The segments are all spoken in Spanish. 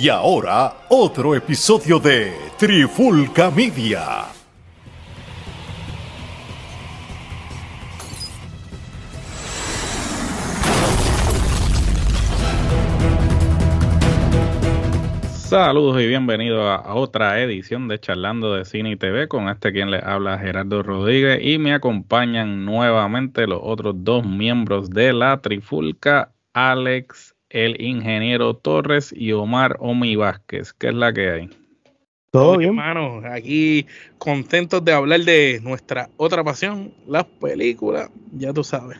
Y ahora, otro episodio de Trifulca Media. Saludos y bienvenidos a, otra edición de Charlando de Cine y TV con este quien les habla Gerardo Rodríguez y me acompañan nuevamente los otros dos miembros de la Trifulca, Alex, el ingeniero Torres y Omar Omi Vázquez. ¿Qué es la que hay? Todo bien, hermano. Aquí contentos de hablar de nuestra otra pasión, las películas, ya tú sabes.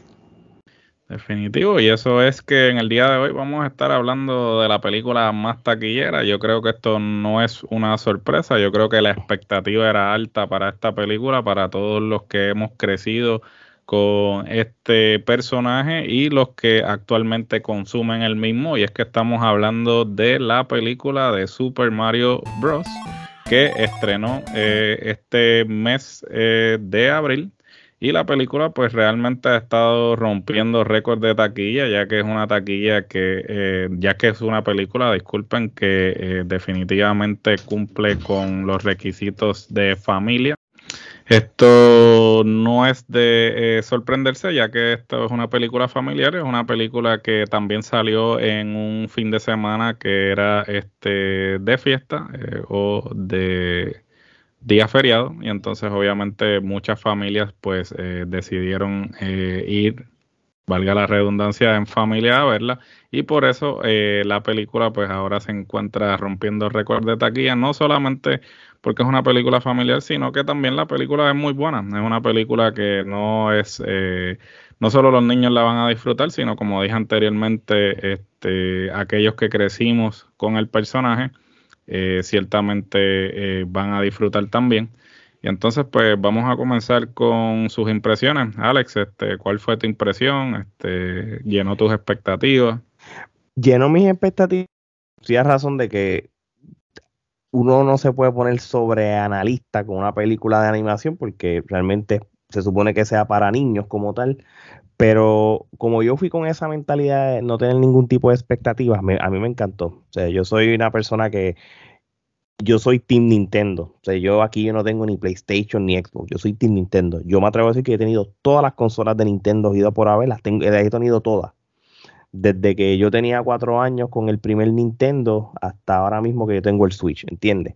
Definitivo, y eso es que en el día de hoy vamos a estar hablando de la película más taquillera. Yo creo que esto no es una sorpresa, yo creo que la expectativa era alta para esta película, para todos los que hemos crecido con este personaje y los que actualmente consumen el mismo, y es que estamos hablando de la película de Super Mario Bros. que estrenó eh, este mes eh, de abril y la película pues realmente ha estado rompiendo récords de taquilla, ya que es una taquilla que, eh, ya que es una película, disculpen, que definitivamente cumple con los requisitos de familia. Esto no es de eh, sorprenderse, ya que esto es una película familiar, es una película que también salió en un fin de semana que era este de fiesta o de día feriado. Y entonces obviamente muchas familias pues eh, decidieron eh, ir, valga la redundancia, en familia a verla. Y por eso eh, la película pues ahora se encuentra rompiendo récords de taquilla, no solamente porque es una película familiar, sino que también la película es muy buena, es una película que no es... no solo los niños la van a disfrutar, sino como dije anteriormente, este, aquellos que crecimos con el personaje, eh, ciertamente eh, van a disfrutar también. Y entonces, pues vamos a comenzar con sus impresiones. Alex, este, ¿cuál fue tu impresión? Este, ¿Llenó tus expectativas? Llenó mis expectativas. Sí, a razón de que uno no se puede poner sobre analista con una película de animación porque realmente se supone que sea para niños como tal. Pero como yo fui con esa mentalidad de no tener ningún tipo de expectativas, a mí me encantó. O sea, yo soy una persona que yo soy Team Nintendo. O sea, yo aquí yo no tengo ni PlayStation ni Xbox. Yo soy Team Nintendo. Yo me atrevo a decir que he tenido todas las consolas de Nintendo ido por haber, las tengo, he tenido todas. Desde que yo tenía cuatro años con el primer Nintendo hasta ahora mismo que yo tengo el Switch, ¿entiendes?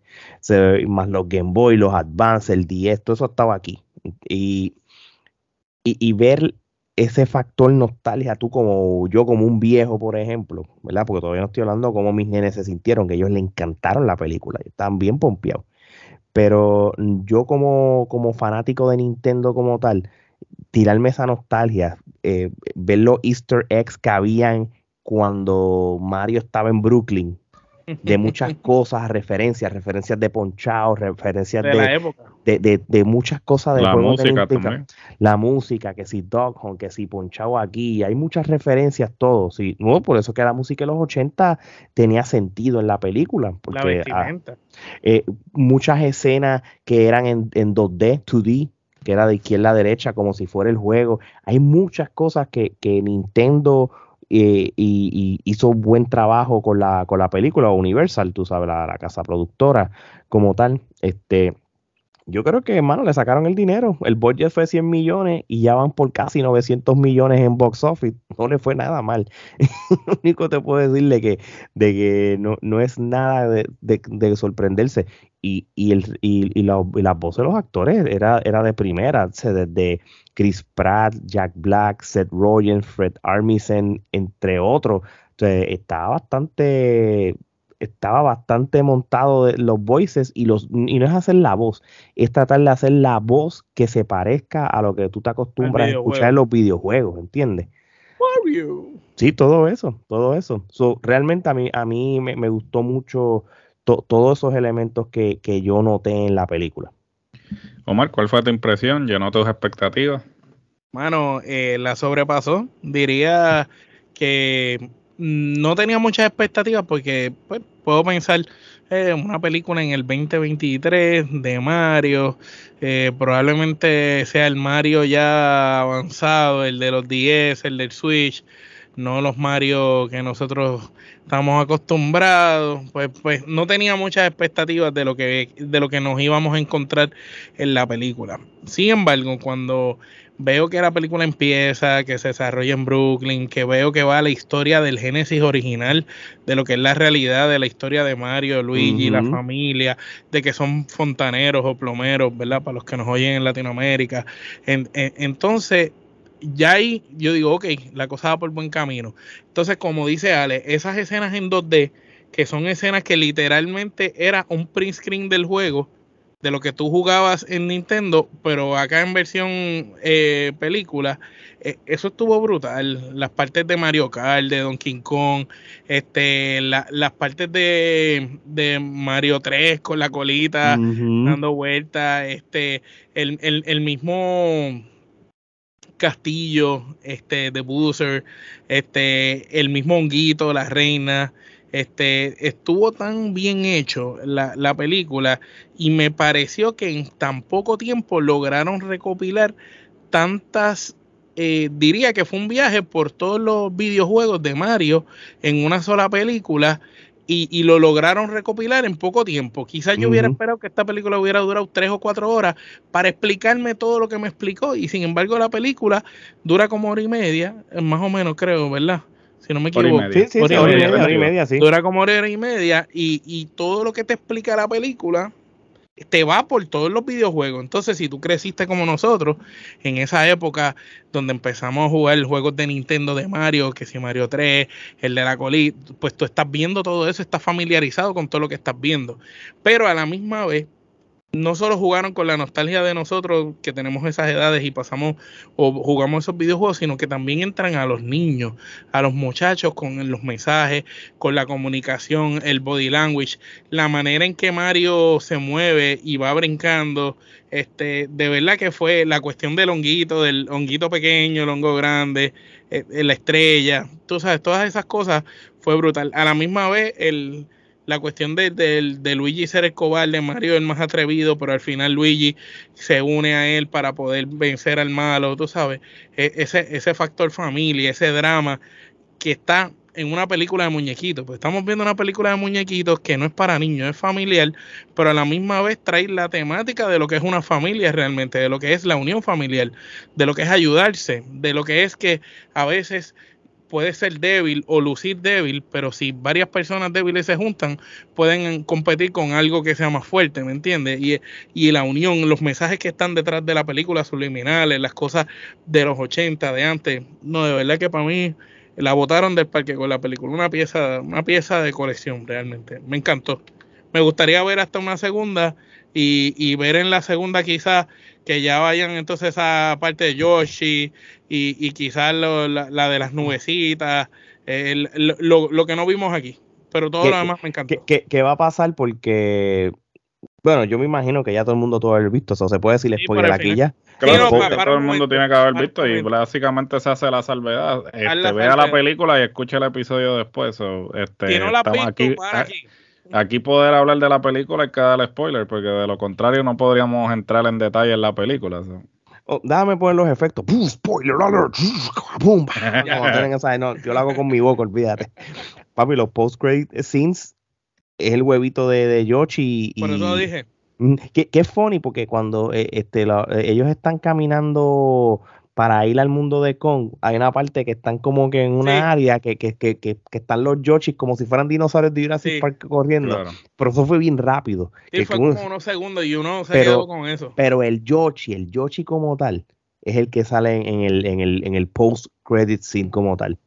más los Game Boy, los Advance, el 10, todo eso estaba aquí. Y, y, ver ese factor nostalgia, tú como yo, como un viejo, por ejemplo, ¿verdad? Porque todavía no estoy hablando cómo mis nenes se sintieron, que ellos le encantaron la película, estaban bien pompeados. Pero yo como, como fanático de Nintendo como tal, tirarme esa nostalgia, eh, ver los easter eggs que habían cuando Mario estaba en Brooklyn, de muchas cosas, referencias, referencias de ponchao, referencias de, de, de, muchas cosas de la música también. La música, que si Dog Hunt, que si ponchao aquí, hay muchas referencias, todo. Sí, no, por eso que la música de los 80 tenía sentido en la película. Porque, ah, eh, muchas escenas que eran en, en 2D, 2D, que era de izquierda a derecha, como si fuera el juego. Hay muchas cosas que, que Nintendo y, hizo buen trabajo con la, con la película Universal, tú sabes, la, casa productora como tal. Este, yo creo que, hermano, le sacaron el dinero. El budget fue 100 millones y ya van por casi 900 millones en box office. No le fue nada mal. Lo único que te puedo decirle que, de que no, no es nada de, de, sorprenderse. Y, y, el, y, y, la, las voces de los actores era, era de primera, desde Chris Pratt, Jack Black, Seth Rogen, Fred Armisen, entre otros. Entonces, estaba bastante estaba bastante montado de los voices y los y no es hacer la voz, es tratar de hacer la voz que se parezca a lo que tú te acostumbras a escuchar en los videojuegos, ¿entiendes? Sí, todo eso, todo eso. realmente a mí, a mí me, gustó mucho todos esos elementos que, que yo noté en la película. Omar, ¿cuál fue tu impresión? ¿Llenó tus expectativas? Bueno, eh, la sobrepasó. Diría que no tenía muchas expectativas porque pues, puedo pensar en eh, una película en el 2023 de Mario, eh, probablemente sea el Mario ya avanzado, el de los 10, el del Switch, no los Mario que nosotros estamos acostumbrados, pues, pues no tenía muchas expectativas de lo que de lo que nos íbamos a encontrar en la película. Sin embargo, cuando veo que la película empieza, que se desarrolla en Brooklyn, que veo que va la historia del Génesis original, de lo que es la realidad de la historia de Mario, Luigi, la familia, de que son fontaneros o plomeros, ¿verdad? Para los que nos oyen en Latinoamérica. entonces, ya ahí yo digo, ok, la cosa va por buen camino. Entonces, como dice Ale, esas escenas en 2D, que son escenas que literalmente era un print screen del juego, de lo que tú jugabas en Nintendo, pero acá en versión eh, película, eh, eso estuvo brutal. Las partes de Mario Kart, de Donkey Kong, este, las partes de, de, Mario 3 con la colita dando vueltas, este, el, el, mismo castillo este, de Boozer, este, el mismo honguito, la reina. Este, estuvo tan bien hecho la, la, película y me pareció que en tan poco tiempo lograron recopilar tantas, eh, diría que fue un viaje por todos los videojuegos de Mario en una sola película. Y, lo lograron recopilar en poco tiempo. Quizás yo hubiera esperado que esta película hubiera durado tres o cuatro horas para explicarme todo lo que me explicó. Y sin embargo, la película dura como hora y media, más o menos, creo, ¿verdad? Si no me equivoco. Sí, sí, hora, y media, y media, sí. Dura como hora y media y, y todo lo que te explica la película te va por todos los videojuegos. Entonces, si tú creciste como nosotros, en esa época donde empezamos a jugar juegos de Nintendo de Mario, que si Mario 3, el de la colita, pues tú estás viendo todo eso, estás familiarizado con todo lo que estás viendo. Pero a la misma vez, no solo jugaron con la nostalgia de nosotros que tenemos esas edades y pasamos o jugamos esos videojuegos, sino que también entran a los niños, a los muchachos con los mensajes, con la comunicación, el body language, la manera en que Mario se mueve y va brincando. Este, de verdad que fue la cuestión del honguito, del honguito pequeño, el hongo grande, eh, la estrella, tú sabes, todas esas cosas fue brutal. A la misma vez, el, la cuestión de, de, Luigi ser el cobarde, Mario el más atrevido, pero al final Luigi se une a él para poder vencer al malo, tú sabes, e, ese, ese factor familia, ese drama que está en una película de muñequitos. Pues estamos viendo una película de muñequitos que no es para niños, es familiar, pero a la misma vez trae la temática de lo que es una familia realmente, de lo que es la unión familiar, de lo que es ayudarse, de lo que es que a veces puede ser débil o lucir débil, pero si varias personas débiles se juntan, pueden competir con algo que sea más fuerte, ¿me entiendes? Y, y la unión, los mensajes que están detrás de la película subliminales, las cosas de los 80, de antes, no, de verdad que para mí la botaron del parque con la película, una pieza, una pieza de colección realmente, me encantó. Me gustaría ver hasta una segunda y, y ver en la segunda quizás que ya vayan entonces a parte de Yoshi y, y quizás la, de las nubecitas, lo, que no vimos aquí. Pero todo lo demás me encantó. ¿qué, va a pasar? Porque, bueno, yo me imagino que ya todo el mundo todo haber visto, eso se puede decir spoiler aquí ya. Claro, todo el mundo tiene que haber visto y básicamente se hace la salvedad. Este, vea la película y escuche el episodio después. este, no la aquí, aquí Aquí poder hablar de la película hay que darle spoiler, porque de lo contrario no podríamos entrar en detalle en la película. Oh, déjame poner los efectos. Spoiler alert. no, yo lo hago con mi boca, olvídate. Papi, los post-grade scenes es el huevito de, de Yoshi. Y, Por eso lo dije. Mm, qué, qué funny, porque cuando eh, este, eh, ellos están caminando para ir al mundo de Kong, hay una parte que están como que en una área que, que, que, que, están los Yoshis como si fueran dinosaurios de Jurassic Park corriendo. Pero eso fue bien rápido. Sí, fue como unos segundos y uno se quedó con eso. Pero el Yoshi, el Yoshi como tal, es el que sale en el, en el, en el post-credit scene como tal.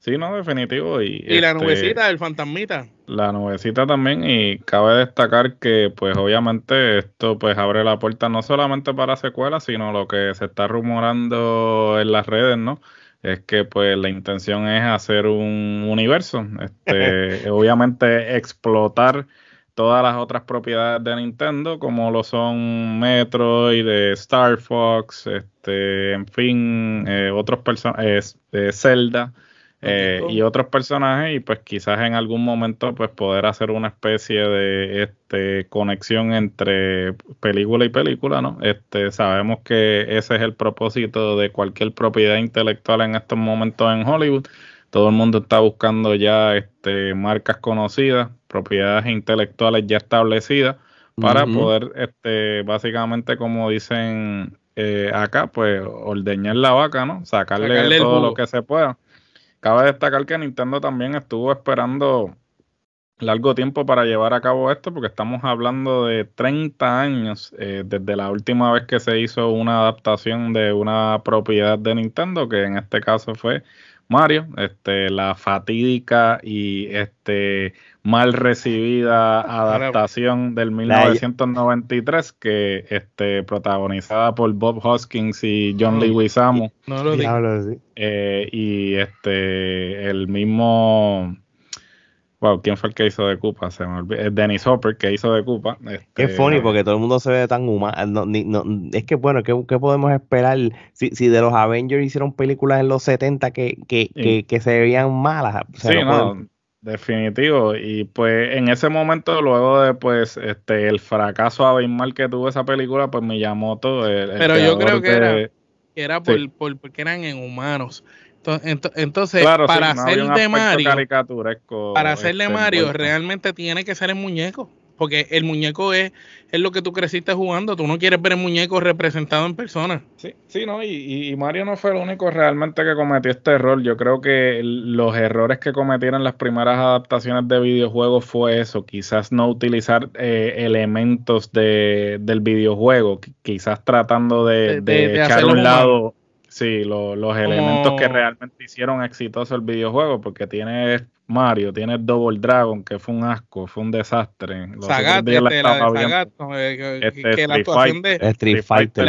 Sí, no, definitivo. Y, y la este, nubecita, el fantasmita. La nubecita también, y cabe destacar que, pues, obviamente, esto pues abre la puerta no solamente para secuelas, sino lo que se está este en las redes, ¿no? Es que, pues, la intención es hacer un universo. Este, obviamente, explotar todas las otras propiedades de Nintendo, como lo son Metroid, de Star Fox, este, en fin, eh, otros personajes, eh, Zelda eh, y otros personajes y pues quizás en algún momento pues poder hacer una especie de este conexión entre película y película, ¿no? Este sabemos que ese es el propósito de cualquier propiedad intelectual en estos momentos en Hollywood. Todo el mundo está buscando ya este marcas conocidas, propiedades intelectuales ya establecidas para poder este básicamente como dicen eh, acá pues ordeñar la vaca, ¿no? Sacarle todo lo que se pueda. Cabe destacar que Nintendo también estuvo esperando largo tiempo para llevar a cabo esto, porque estamos hablando de 30 años eh, desde la última vez que se hizo una adaptación de una propiedad de Nintendo, que en este caso fue Mario, este, la fatídica y este mal recibida adaptación del 1993 que este protagonizada por Bob Hoskins y John Leguizamo no lo eh, y este el mismo Wow, ¿quién fue el que hizo de Koopa? Se me olvidó. Dennis Hopper, que hizo de Koopa. Este, es funny porque todo el mundo se ve tan humano. es que, bueno, ¿qué, podemos esperar? Si, si, de los Avengers hicieron películas en los 70 que, que, que, se veían malas. sí, no, definitivo. Y pues en ese momento, luego de pues este el fracaso abismal que tuvo esa película, pues me llamó todo. Pero yo creo que era, era por, por, porque eran en humanos. Entonces, para hacer de Mario, para hacer de Mario, realmente tiene que ser el muñeco. Porque el muñeco es, es lo que tú creciste jugando. Tú no quieres ver el muñeco representado en persona. Sí, sí, no. Y, Mario no fue el único realmente que cometió este error. Yo creo que los errores que cometieron las primeras adaptaciones de videojuegos fue eso. Quizás no utilizar eh, elementos de, del videojuego. Quizás tratando de, echar a un lado Sí, los elementos que realmente hicieron exitoso el videojuego, porque tiene Mario, tiene Double Dragon, que fue un asco, fue un desastre. Sagat, este, la, este, que, la actuación de Street Fighter,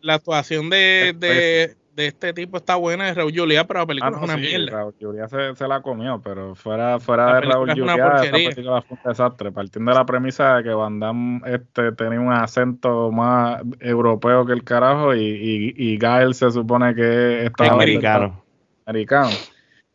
la, actuación de, de este tipo está buena de Raúl Julia, pero la película ah, es una mierda. Raúl Julia se, se, la comió, pero fuera, fuera de Raúl Julia, esta película fue un desastre. Partiendo de la premisa de que Van Damme este, tenía un acento más europeo que el carajo y, y, y Gael se supone que es americano. Americano.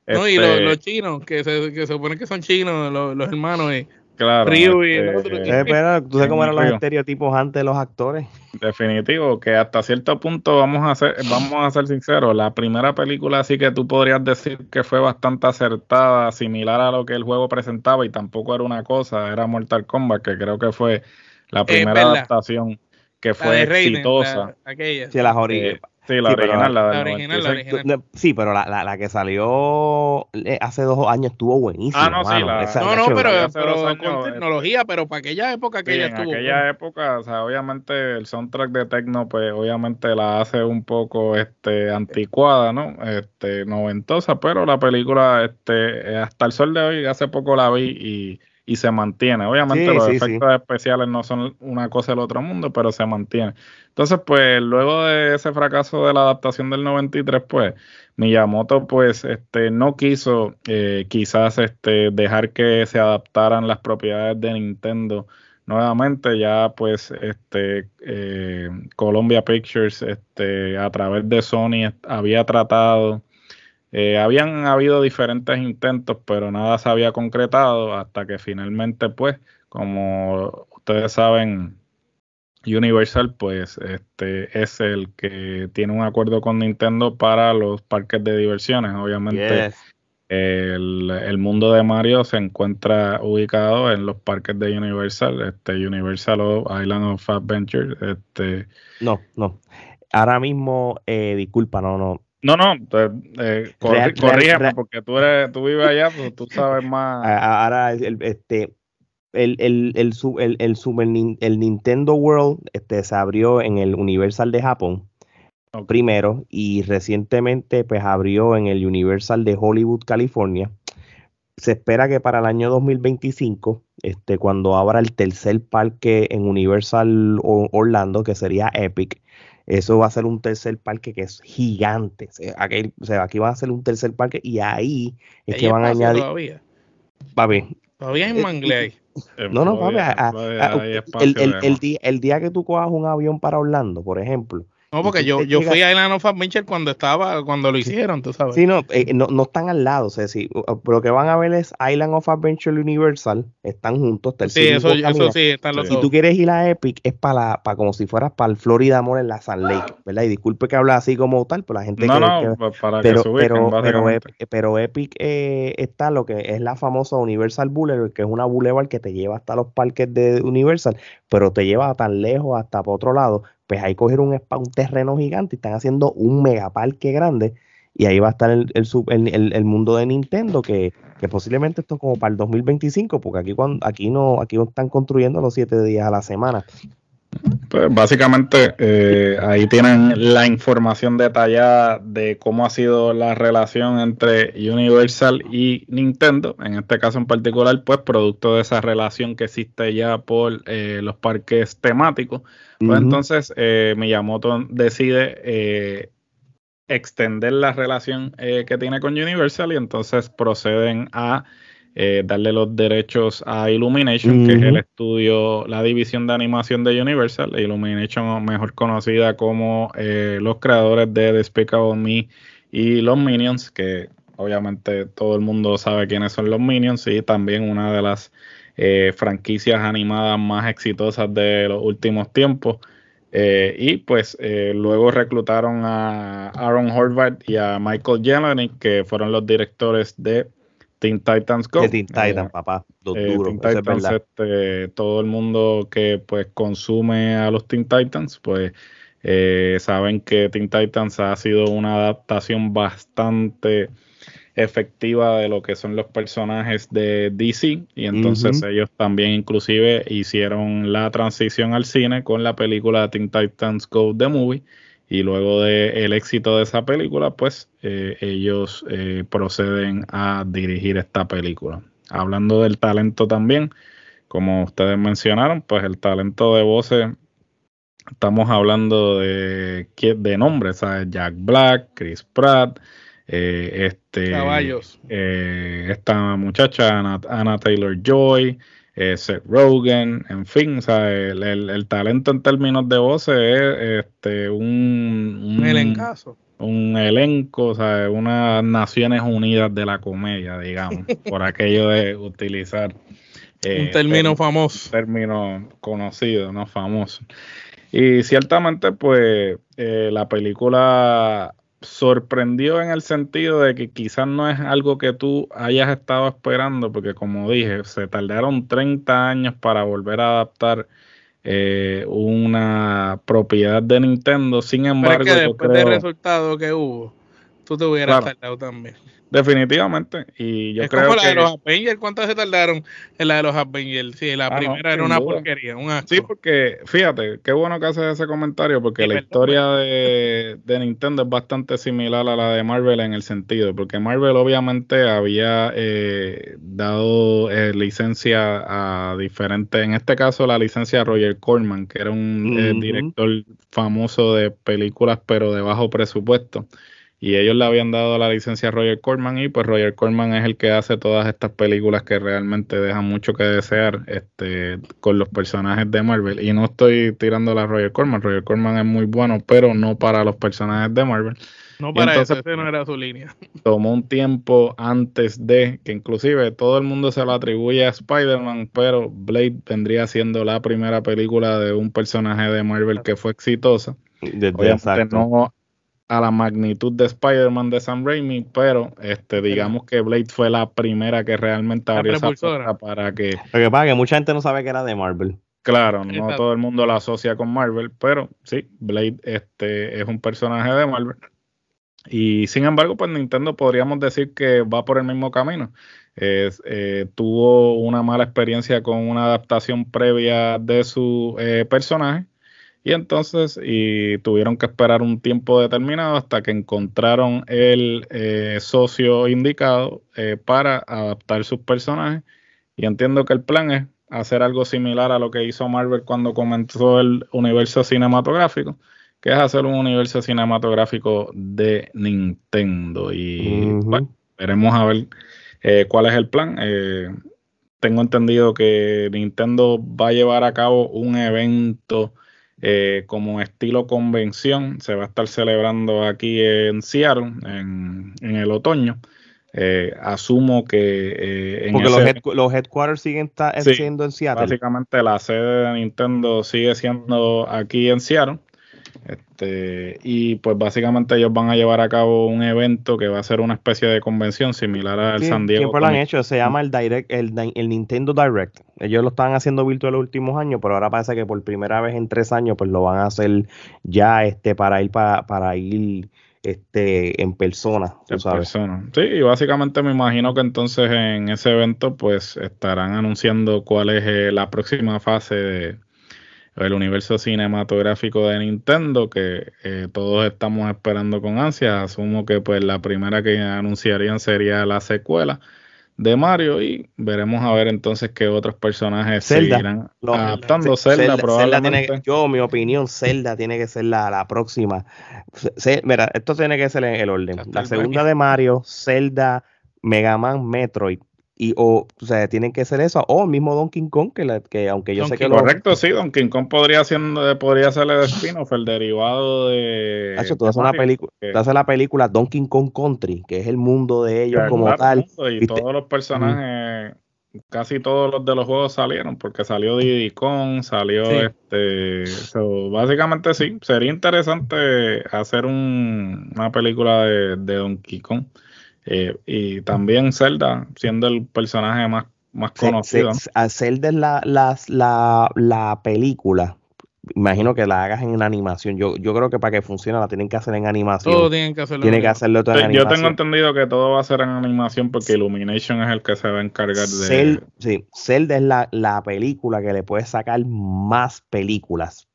No, y los, los, chinos, que se, que se supone que son chinos, los, los hermanos, Claro. Ryu y el este, otro. Eh, ¿tú sabes cómo eran los estereotipos antes de los actores? Definitivo, que hasta cierto punto vamos a ser, vamos a ser sinceros, la primera película sí que tú podrías decir que fue bastante acertada, similar a lo que el juego presentaba y tampoco era una cosa, era Mortal Kombat, que creo que fue la primera adaptación que fue exitosa. aquella. Sí, las eh, Sí, la original, la, original, la original. Sí, pero la, la, la, que salió eh, hace dos años estuvo buenísima. Ah, no, sí, la, no, no, pero, pero con tecnología, pero para aquella época que ella estuvo. En aquella época, o sea, obviamente el soundtrack de Tecno, pues obviamente la hace un poco este anticuada, ¿no? Este, noventosa, pero la película, este, hasta el sol de hoy, hace poco la vi y y se mantiene. Obviamente los efectos especiales no son una cosa del otro mundo, pero se mantiene. Entonces, pues luego de ese fracaso de la adaptación del 93, pues Miyamoto pues este no quiso eh, quizás este dejar que se adaptaran las propiedades de Nintendo nuevamente ya pues este eh, Columbia Pictures este a través de Sony había tratado eh, habían habido diferentes intentos, pero nada se había concretado hasta que finalmente, pues, como ustedes saben, Universal, pues, este es el que tiene un acuerdo con Nintendo para los parques de diversiones. Obviamente, el, mundo de Mario se encuentra ubicado en los parques de Universal, este Universal Island of Adventure. Este, no, no. Ahora mismo, eh, disculpa, no, no no, no, eh, porque tú, eres, tú vives allá, pues tú sabes más. Ahora, el, este, el, el, el, el, el, Super, el Nintendo World este, se abrió en el Universal de Japón primero y recientemente pues abrió en el Universal de Hollywood, California. Se espera que para el año 2025, este, cuando abra el tercer parque en Universal Orlando, que sería Epic, eso va a ser un tercer parque que es gigante. Aquí, o sea, aquí va a ser un tercer parque y ahí es que van a añadir. Todavía. Papi. Todavía hay mangle ahí. No, no, papi. el, el, día, el día que tú cojas un avión para Orlando, por ejemplo, No, porque yo, yo fui a Island of Adventure cuando estaba, cuando lo hicieron, tú sabes. Sí, no, eh, no, no, están al lado, o sea, sí, lo que van a ver es Island of Adventure Universal, están juntos. sí, eso, eso sí, están los Si tú quieres ir a Epic, es para, para como si fueras para el Florida Mall en la San Lake, ¿verdad? Y disculpe que habla así como tal, pero la gente no, no, para pero, que pero, pero, Epic, pero Epic eh, está lo que es la famosa Universal Boulevard, que es una boulevard que te lleva hasta los parques de Universal, pero te lleva tan lejos hasta para otro lado pues ahí cogieron un, terreno gigante y están haciendo un megaparque grande y ahí va a estar el, el, el, mundo de Nintendo que, posiblemente esto es como para el 2025 porque aquí cuando aquí no aquí están construyendo los siete días a la semana pues básicamente eh, ahí tienen la información detallada de cómo ha sido la relación entre Universal y Nintendo, en este caso en particular, pues producto de esa relación que existe ya por eh, los parques temáticos. Pues entonces eh, Miyamoto decide extender la relación que tiene con Universal y entonces proceden a eh, darle los derechos a Illumination, que es el estudio, la división de animación de Universal, Illumination mejor conocida como eh, los creadores de Despicable Me y los Minions, que obviamente todo el mundo sabe quiénes son los Minions y también una de las eh, franquicias animadas más exitosas de los últimos tiempos. y pues luego reclutaron a Aaron Horvath y a Michael Jelenic, que fueron los directores de Teen Titans Go. Teen Titans, eh, papá. Eh, Teen Titans, este, todo el mundo que pues consume a los Teen Titans, pues eh, saben que Teen Titans ha sido una adaptación bastante efectiva de lo que son los personajes de DC y entonces ellos también inclusive hicieron la transición al cine con la película Teen Titans Go The Movie y luego del éxito de esa película, pues eh, ellos eh, proceden a dirigir esta película. Hablando del talento también, como ustedes mencionaron, pues el talento de voces, estamos hablando de, de nombres, ¿sabes? Jack Black, Chris Pratt, eh, este, Caballos. esta muchacha Anna Taylor Joy, eh, Seth Rogen, en fin, o sea, el, talento en términos de voces es este, un, un, elencazo. Un elenco, o sea, unas Naciones Unidas de la comedia, digamos, por aquello de utilizar. un eh, término famoso. Un término conocido, no famoso. Y ciertamente, pues, eh, la película sorprendió en el sentido de que quizás no es algo que tú hayas estado esperando, porque como dije, se tardaron 30 años para volver a adaptar eh, una propiedad de Nintendo. Sin embargo, Pero después del resultado que hubo, tú te hubieras tardado también. Definitivamente. Y yo es creo como la de los Avengers. ¿Cuánto se tardaron en la de los Avengers? Sí, la ah, primera era una porquería, un Sí, porque fíjate, qué bueno que haces ese comentario, porque la historia de, Nintendo es bastante similar a la de Marvel en el sentido, porque Marvel obviamente había eh, dado eh, licencia a diferentes, en este caso la licencia a Roger Corman, que era un eh, director famoso de películas, pero de bajo presupuesto y ellos le habían dado la licencia a Roger Corman y pues Roger Corman es el que hace todas estas películas que realmente dejan mucho que desear este con los personajes de Marvel y no estoy tirando a Roger Corman, Roger Corman es muy bueno, pero no para los personajes de Marvel. No para entonces, eso, no era su línea. Tomó un tiempo antes de que inclusive todo el mundo se lo atribuye a Spider-Man, pero Blade vendría siendo la primera película de un personaje de Marvel que fue exitosa. Obviamente no a la magnitud de Spider-Man de Sam Raimi, pero este digamos que Blade fue la primera que realmente abrió esa puerta para que... Lo que pasa es que mucha gente no sabe que era de Marvel. Claro, no todo el mundo la asocia con Marvel, pero sí, Blade este, es un personaje de Marvel. Y sin embargo, pues Nintendo podríamos decir que va por el mismo camino. Eh, tuvo una mala experiencia con una adaptación previa de su eh, personaje y entonces, y tuvieron que esperar un tiempo determinado hasta que encontraron el eh, socio indicado eh, para adaptar sus personajes. Y entiendo que el plan es hacer algo similar a lo que hizo Marvel cuando comenzó el universo cinematográfico, que es hacer un universo cinematográfico de Nintendo. Y bueno, veremos a ver eh, cuál es el plan. tengo entendido que Nintendo va a llevar a cabo un evento eh, como estilo convención. Se va a estar celebrando aquí en Seattle en, en el otoño. Eh, asumo que eh, en Porque los, los, headquarters siguen siendo en Seattle. Básicamente la sede de Nintendo sigue siendo aquí en Seattle. Este, y pues básicamente ellos van a llevar a cabo un evento que va a ser una especie de convención similar al San Diego. Siempre lo han hecho, se llama el Direct, el, el, Nintendo Direct. Ellos lo estaban haciendo virtual los últimos años, pero ahora parece que por primera vez en tres años, pues lo van a hacer ya este para ir para, para ir este en persona, en persona. Sí, y básicamente me imagino que entonces en ese evento pues estarán anunciando cuál es eh, la próxima fase de el universo cinematográfico de Nintendo que eh, todos estamos esperando con ansia. Asumo que pues la primera que anunciarían sería la secuela de Mario y veremos a ver entonces qué otros personajes seguirán adaptando. Zelda, probablemente. yo mi opinión Zelda tiene que ser la, próxima. Mira esto tiene que ser en el orden. La segunda de Mario Zelda Mega Man Metroid y o, o sea, tienen que ser eso, o mismo Donkey Kong, que, que aunque yo sé que Correcto, sí, Donkey Kong podría, ser, podría ser el spin-off, el derivado de... Hacho, tú haces, una película, la película Donkey Kong Country, que es el mundo de ellos como tal. Y todos los personajes, casi todos los de los juegos salieron, porque salió Diddy Kong, salió este... básicamente sí, sería interesante hacer un, una película de, de Donkey Kong. Eh, y también Zelda, siendo el personaje más, más conocido. Zelda es la, la, la, película. Imagino que la hagas en animación. Yo, yo creo que para que funcione la tienen que hacer en animación. Todo tienen que hacerlo. Tiene que hacerlo todo en animación. Yo tengo entendido que todo va a ser en animación porque Illumination es el que se va a encargar de. sí, Zelda es la, la película que le puede sacar más películas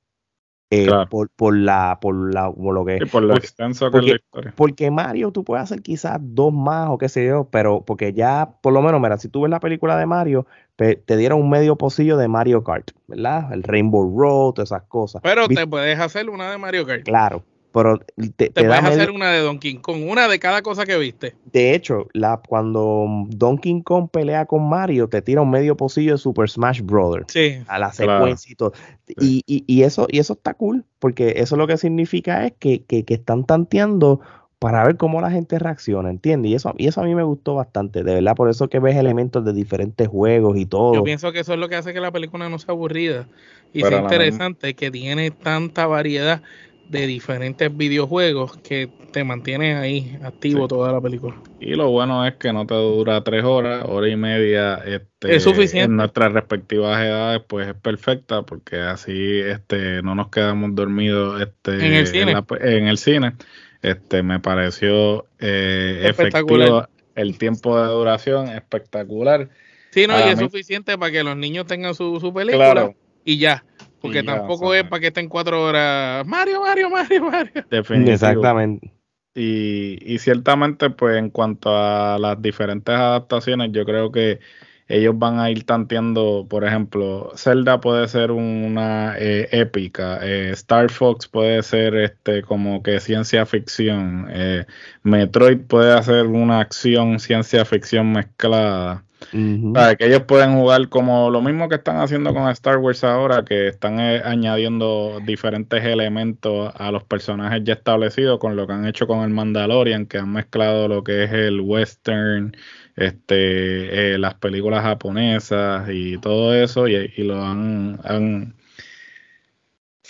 eh, por, por, la, por la, por lo que por lo extenso que porque, la historia. Porque Mario tú puedes hacer quizás dos más o qué sé yo, pero porque ya, por lo menos, mira, si tú ves la película de Mario, te dieron un medio pocillo de Mario Kart, ¿verdad? El Rainbow Road, todas esas cosas. Pero te puedes hacer una de Mario Kart. Claro, pero te, te, puedes hacer una de Donkey Kong, una de cada cosa que viste. De hecho, la, cuando Donkey Kong pelea con Mario, te tira un medio pocillo de Super Smash Brothers. Sí. A la secuencia y todo. Y, y, eso, y eso está cool, porque eso lo que significa es que, que, que están tanteando para ver cómo la gente reacciona, ¿entiendes? Y eso, y eso a mí me gustó bastante, de verdad, por eso que ves elementos de diferentes juegos y todo. Yo pienso que eso es lo que hace que la película no sea aburrida y sea interesante, que tiene tanta variedad de diferentes videojuegos que te mantienen ahí activo toda la película. Y lo bueno es que no te dura tres horas, hora y media. Este, es suficiente. En nuestras respectivas edades, pues es perfecta porque así este, no nos quedamos dormidos este, en el cine. En, el cine. Este, me pareció eh, efectivo el tiempo de duración espectacular. Sí, no, y es suficiente para que los niños tengan su, su película y ya. Porque tampoco es para que estén cuatro horas. Mario, Mario, Mario, Mario. Exactamente. Y, y ciertamente, pues en cuanto a las diferentes adaptaciones, yo creo que ellos van a ir tanteando, por ejemplo, Zelda puede ser una eh, épica, eh, Star Fox puede ser este como que ciencia ficción, eh, Metroid puede hacer una acción ciencia ficción mezclada que ellos pueden jugar como lo mismo que están haciendo con Star Wars ahora, que están eh, añadiendo diferentes elementos a los personajes ya establecidos, con lo que han hecho con el Mandalorian, que han mezclado lo que es el western, este, eh, las películas japonesas y todo eso, y, lo han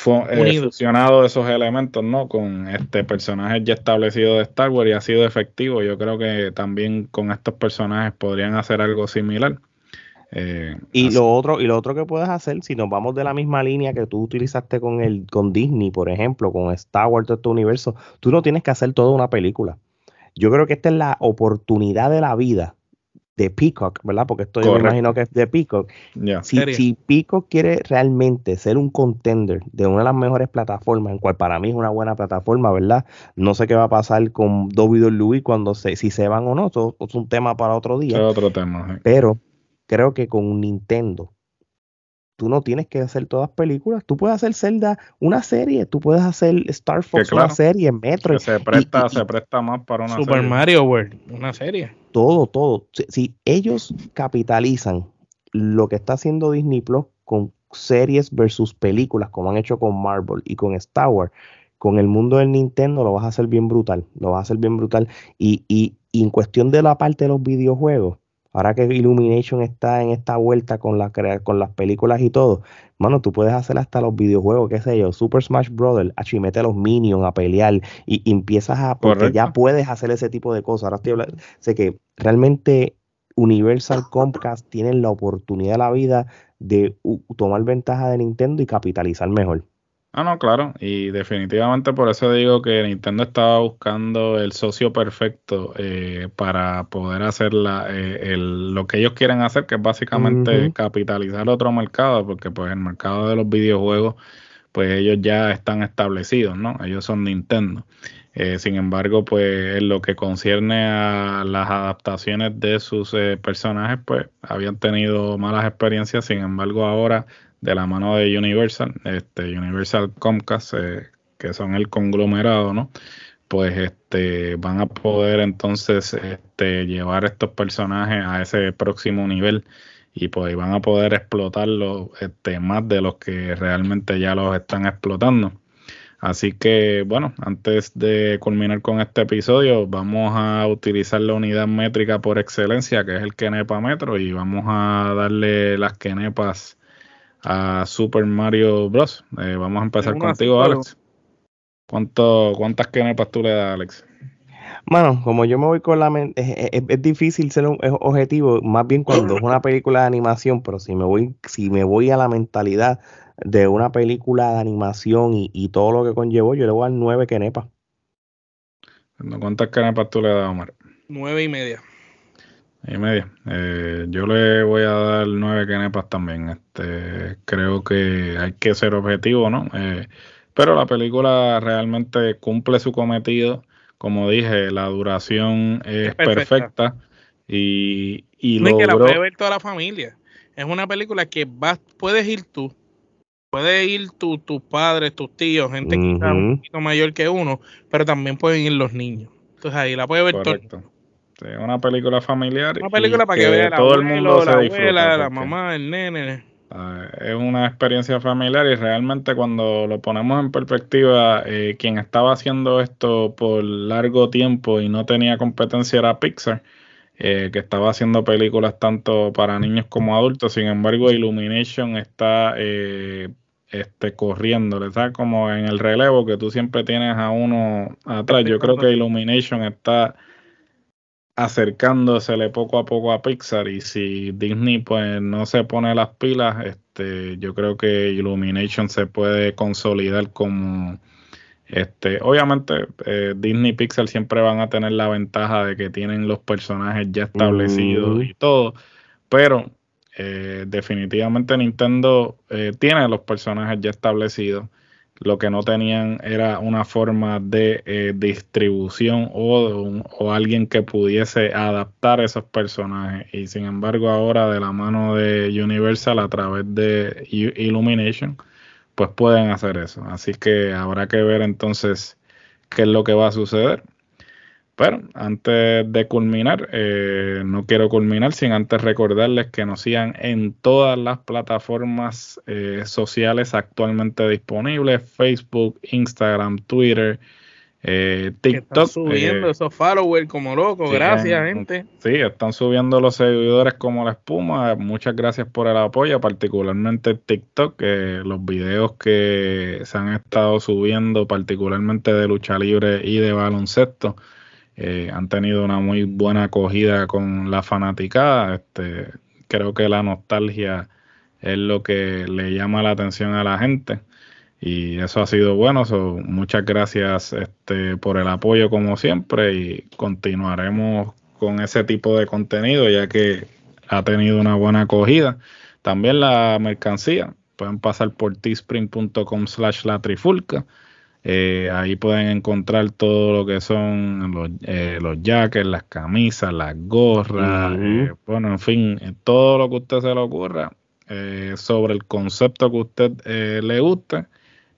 eh, fusionado esos elementos, ¿no? Con este personaje ya establecido de Star Wars y ha sido efectivo. Yo creo que también con estos personajes podrían hacer algo similar. Eh, y lo otro, y lo otro que puedes hacer, si nos vamos de la misma línea que tú utilizaste con el, con Disney, por ejemplo, con Star Wars, todo este universo, tú no tienes que hacer toda una película. Yo creo que esta es la oportunidad de la vida de Peacock, ¿verdad? Porque esto yo me imagino que es de Peacock. Si, Peacock quiere realmente ser un contender de una de las mejores plataformas, en cual para mí es una buena plataforma, ¿verdad? No sé qué va a pasar con Louis cuando se, si se van o no, eso es un tema para otro día. Es otro tema. Pero creo que con Nintendo tú no tienes que hacer todas películas. Tú puedes hacer Zelda una serie, tú puedes hacer Star Fox una serie, Metro. se presta, se presta más para una Super Mario World, una serie. Todo, todo. Si, ellos capitalizan lo que está haciendo Disney Plus con series versus películas, como han hecho con Marvel y con Star Wars, con el mundo del Nintendo lo vas a hacer bien brutal, lo vas a hacer bien brutal. Y, y, en cuestión de la parte de los videojuegos, ahora que Illumination está en esta vuelta con, la, con las películas y todo, mano, tú puedes hacer hasta los videojuegos, qué sé yo, Super Smash Bros. y mete a los Minions a pelear y, empiezas a, porque ya puedes hacer ese tipo de cosas. Ahora estoy hablando, sé que realmente Universal Comcast tienen la oportunidad de la vida de tomar ventaja de Nintendo y capitalizar mejor. Ah, no, claro, y definitivamente por eso digo que Nintendo estaba buscando el socio perfecto eh, para poder hacer la, eh, lo que ellos quieren hacer, que es básicamente capitalizar otro mercado, porque pues el mercado de los videojuegos, pues ellos ya están establecidos, ¿no? Ellos son Nintendo. Eh, sin embargo, pues en lo que concierne a las adaptaciones de sus personajes, pues habían tenido malas experiencias, sin embargo ahora de la mano de Universal, este, Universal Comcast, eh, que son el conglomerado, ¿no? Pues este, van a poder entonces este, llevar estos personajes a ese próximo nivel y pues van a poder explotarlos este, más de los que realmente ya los están explotando. Así que bueno, antes de culminar con este episodio, vamos a utilizar la unidad métrica por excelencia, que es el Kenepa Metro, y vamos a darle las Kenepas a Super Mario Bros. Eh, vamos a empezar contigo, Alex. ¿Cuánto, ¿Cuántas kenepas tú le das, Alex? Bueno, como yo me voy con la mente, es, difícil ser un objetivo, más bien cuando es una película de animación, pero si me voy, si me voy a la mentalidad de una película de animación y, todo lo que conllevó, yo le voy a dar nueve kenepas. ¿Cuántas kenepas tú le das, Omar? Nueve y media y media. Eh, yo le voy a dar nueve kenepas también. Este, creo que hay que ser objetivo, ¿no? Eh, pero la película realmente cumple su cometido. Como dije, la duración es, perfecta. y, y logró... que la puede ver toda la familia. Es una película que vas, puedes ir tú, puedes ir tus padres, tus tíos, gente que está un poquito mayor que uno, pero también pueden ir los niños. Entonces ahí la puede ver todo este, una película familiar. Una película para que, vea todo el mundo la abuela, la mamá, el nene. Ah, es una experiencia familiar y realmente cuando lo ponemos en perspectiva, eh, quien estaba haciendo esto por largo tiempo y no tenía competencia era Pixar, eh, que estaba haciendo películas tanto para niños como adultos. Sin embargo, Illumination está eh, este, corriendo, está como en el relevo que tú siempre tienes a uno atrás. Yo creo que Illumination está acercándosele poco a poco a Pixar y si Disney pues no se pone las pilas, este, yo creo que Illumination se puede consolidar como este, obviamente eh, Disney y Pixar siempre van a tener la ventaja de que tienen los personajes ya establecidos y todo, pero eh, definitivamente Nintendo eh, tiene los personajes ya establecidos lo que no tenían era una forma de eh, distribución o, o, alguien que pudiese adaptar esos personajes. Y sin embargo, ahora de la mano de Universal a través de Illumination, pues pueden hacer eso. Así que habrá que ver entonces qué es lo que va a suceder. Pero antes de culminar, eh, no quiero culminar sin antes recordarles que nos sigan en todas las plataformas eh, sociales actualmente disponibles, Facebook, Instagram, Twitter, eh, TikTok. Están subiendo esos followers como locos, gracias gente. Sí, están subiendo los seguidores como la espuma, muchas gracias por el apoyo, particularmente TikTok, los videos que se han estado subiendo, particularmente de lucha libre y de baloncesto eh, han tenido una muy buena acogida con la fanaticada. Este, creo que la nostalgia es lo que le llama la atención a la gente y eso ha sido bueno. muchas gracias este, por el apoyo como siempre y continuaremos con ese tipo de contenido ya que ha tenido una buena acogida. También la mercancía, pueden pasar por teespring.com slash la trifulca eh, ahí pueden encontrar todo lo que son los, eh, los jackets, las camisas, las gorras, eh, bueno, en fin, eh, todo lo que a usted se le ocurra sobre el concepto que a usted le guste.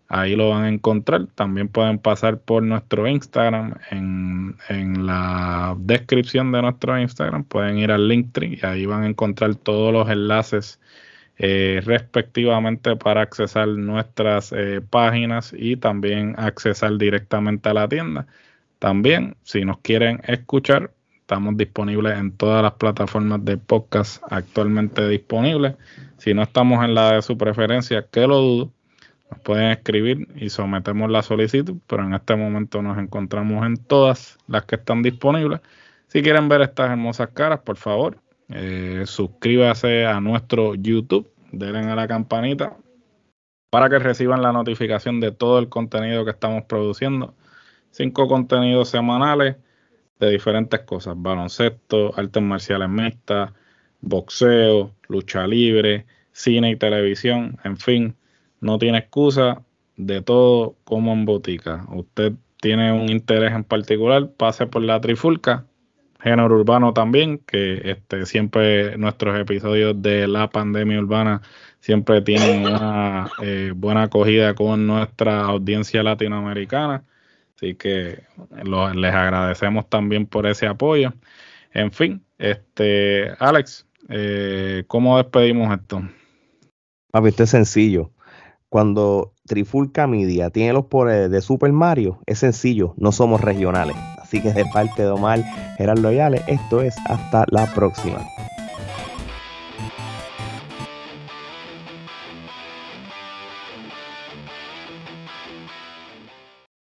Ahí lo van a encontrar. También pueden pasar por nuestro Instagram. En, en la descripción de nuestro Instagram pueden ir al Linktree y ahí van a encontrar todos los enlaces eh, respectivamente para accesar nuestras eh, páginas y también accesar directamente a la tienda. También, si nos quieren escuchar, estamos disponibles en todas las plataformas de podcast actualmente disponibles. Si no estamos en la de su preferencia, que lo dudo, nos pueden escribir y sometemos la solicitud, pero en este momento nos encontramos en todas las que están disponibles. Si quieren ver estas hermosas caras, por favor, eh, suscríbase a nuestro YouTube, denle a la campanita para que reciban la notificación de todo el contenido que estamos produciendo. Cinco contenidos semanales de diferentes cosas: baloncesto, artes marciales mixtas, boxeo, lucha libre, cine y televisión, en fin, no tiene excusa de todo como en botica. Usted tiene un interés en particular, pase por la trifulca género urbano también, que este, siempre nuestros episodios de la pandemia urbana siempre tienen una eh, buena acogida con nuestra audiencia latinoamericana. Así que les agradecemos también por ese apoyo. En fin, este Alex, eh, ¿cómo despedimos esto? Papi, esto es sencillo. Cuando Trifulca Media tiene los poderes de Super Mario, es sencillo, no somos regionales. Así que de parte de Omar Gerardo Loyales, esto es hasta la próxima.